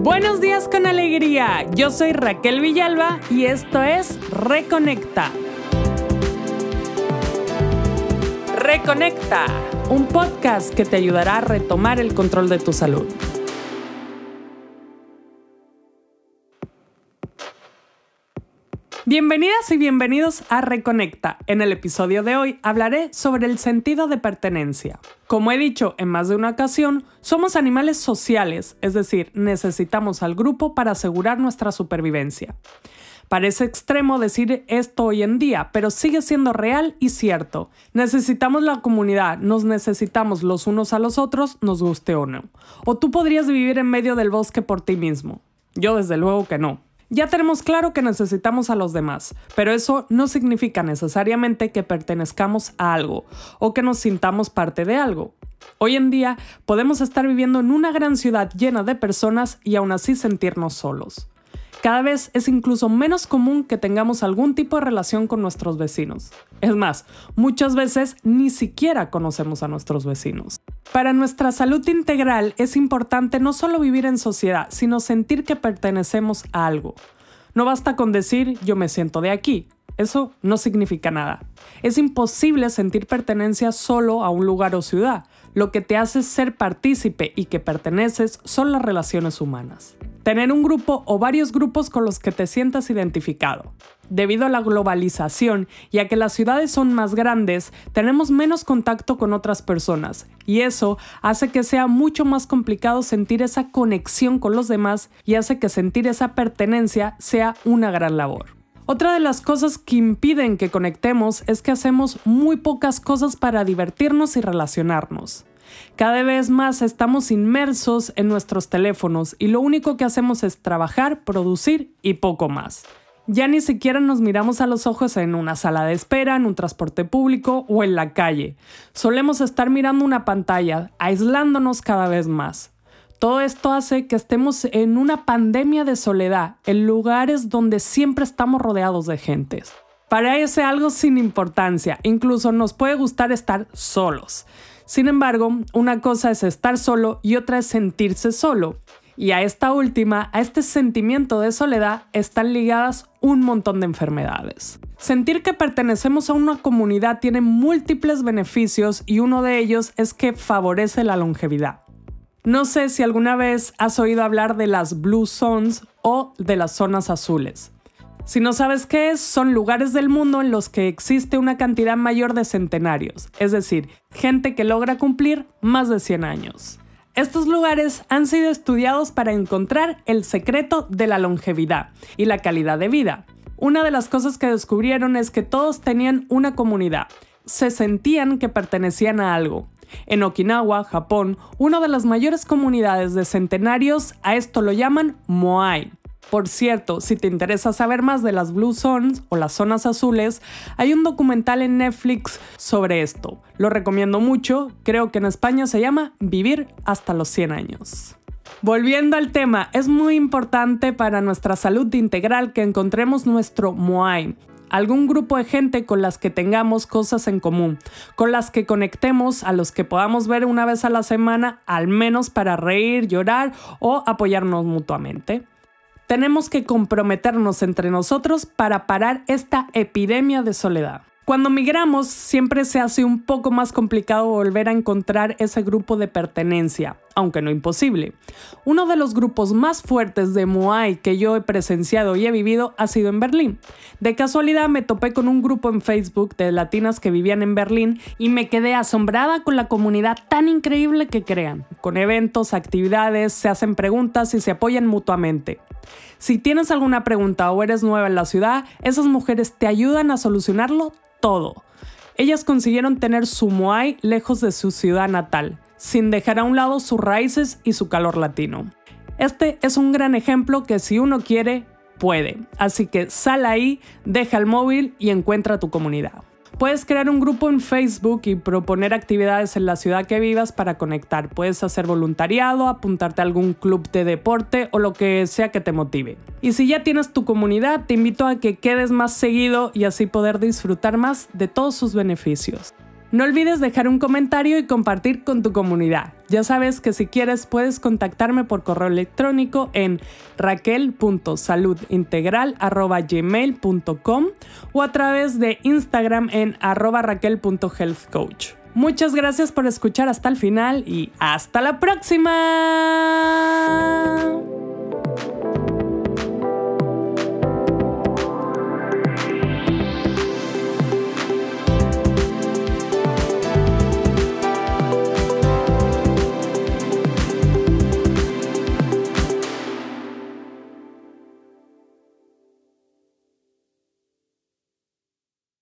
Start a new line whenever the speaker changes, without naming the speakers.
Buenos días con alegría, yo soy Raquel Villalba y esto es Reconecta. Reconecta, un podcast que te ayudará a retomar el control de tu salud. Bienvenidas y bienvenidos a Reconecta. En el episodio de hoy hablaré sobre el sentido de pertenencia. Como he dicho en más de una ocasión, somos animales sociales, es decir, necesitamos al grupo para asegurar nuestra supervivencia. Parece extremo decir esto hoy en día, pero sigue siendo real y cierto. Necesitamos la comunidad, nos necesitamos los unos a los otros, nos guste o no. O tú podrías vivir en medio del bosque por ti mismo. Yo desde luego que no. Ya tenemos claro que necesitamos a los demás, pero eso no significa necesariamente que pertenezcamos a algo o que nos sintamos parte de algo. Hoy en día podemos estar viviendo en una gran ciudad llena de personas y aún así sentirnos solos. Cada vez es incluso menos común que tengamos algún tipo de relación con nuestros vecinos. Es más, muchas veces ni siquiera conocemos a nuestros vecinos. Para nuestra salud integral es importante no solo vivir en sociedad, sino sentir que pertenecemos a algo. No basta con decir yo me siento de aquí. Eso no significa nada. Es imposible sentir pertenencia solo a un lugar o ciudad. Lo que te hace ser partícipe y que perteneces son las relaciones humanas. Tener un grupo o varios grupos con los que te sientas identificado. Debido a la globalización y a que las ciudades son más grandes, tenemos menos contacto con otras personas y eso hace que sea mucho más complicado sentir esa conexión con los demás y hace que sentir esa pertenencia sea una gran labor. Otra de las cosas que impiden que conectemos es que hacemos muy pocas cosas para divertirnos y relacionarnos. Cada vez más estamos inmersos en nuestros teléfonos y lo único que hacemos es trabajar, producir y poco más. Ya ni siquiera nos miramos a los ojos en una sala de espera, en un transporte público o en la calle. Solemos estar mirando una pantalla, aislándonos cada vez más. Todo esto hace que estemos en una pandemia de soledad, en lugares donde siempre estamos rodeados de gentes. Parece algo sin importancia, incluso nos puede gustar estar solos. Sin embargo, una cosa es estar solo y otra es sentirse solo. Y a esta última, a este sentimiento de soledad, están ligadas un montón de enfermedades. Sentir que pertenecemos a una comunidad tiene múltiples beneficios y uno de ellos es que favorece la longevidad. No sé si alguna vez has oído hablar de las Blue Zones o de las zonas azules. Si no sabes qué es, son lugares del mundo en los que existe una cantidad mayor de centenarios, es decir, gente que logra cumplir más de 100 años. Estos lugares han sido estudiados para encontrar el secreto de la longevidad y la calidad de vida. Una de las cosas que descubrieron es que todos tenían una comunidad, se sentían que pertenecían a algo. En Okinawa, Japón, una de las mayores comunidades de centenarios a esto lo llaman Moai, por cierto, si te interesa saber más de las Blue Zones o las zonas azules, hay un documental en Netflix sobre esto. Lo recomiendo mucho, creo que en España se llama Vivir hasta los 100 años. Volviendo al tema, es muy importante para nuestra salud integral que encontremos nuestro Moai, algún grupo de gente con las que tengamos cosas en común, con las que conectemos, a los que podamos ver una vez a la semana, al menos para reír, llorar o apoyarnos mutuamente. Tenemos que comprometernos entre nosotros para parar esta epidemia de soledad. Cuando migramos siempre se hace un poco más complicado volver a encontrar ese grupo de pertenencia, aunque no imposible. Uno de los grupos más fuertes de Muay que yo he presenciado y he vivido ha sido en Berlín. De casualidad me topé con un grupo en Facebook de latinas que vivían en Berlín y me quedé asombrada con la comunidad tan increíble que crean. Con eventos, actividades, se hacen preguntas y se apoyan mutuamente. Si tienes alguna pregunta o eres nueva en la ciudad, esas mujeres te ayudan a solucionarlo todo. Ellas consiguieron tener su Moai lejos de su ciudad natal, sin dejar a un lado sus raíces y su calor latino. Este es un gran ejemplo que si uno quiere, puede. Así que sal ahí, deja el móvil y encuentra tu comunidad. Puedes crear un grupo en Facebook y proponer actividades en la ciudad que vivas para conectar. Puedes hacer voluntariado, apuntarte a algún club de deporte o lo que sea que te motive. Y si ya tienes tu comunidad, te invito a que quedes más seguido y así poder disfrutar más de todos sus beneficios. No olvides dejar un comentario y compartir con tu comunidad. Ya sabes que si quieres puedes contactarme por correo electrónico en raquel.saludintegral.gmail.com o a través de Instagram en arroba raquel.healthcoach. Muchas gracias por escuchar hasta el final y hasta la próxima.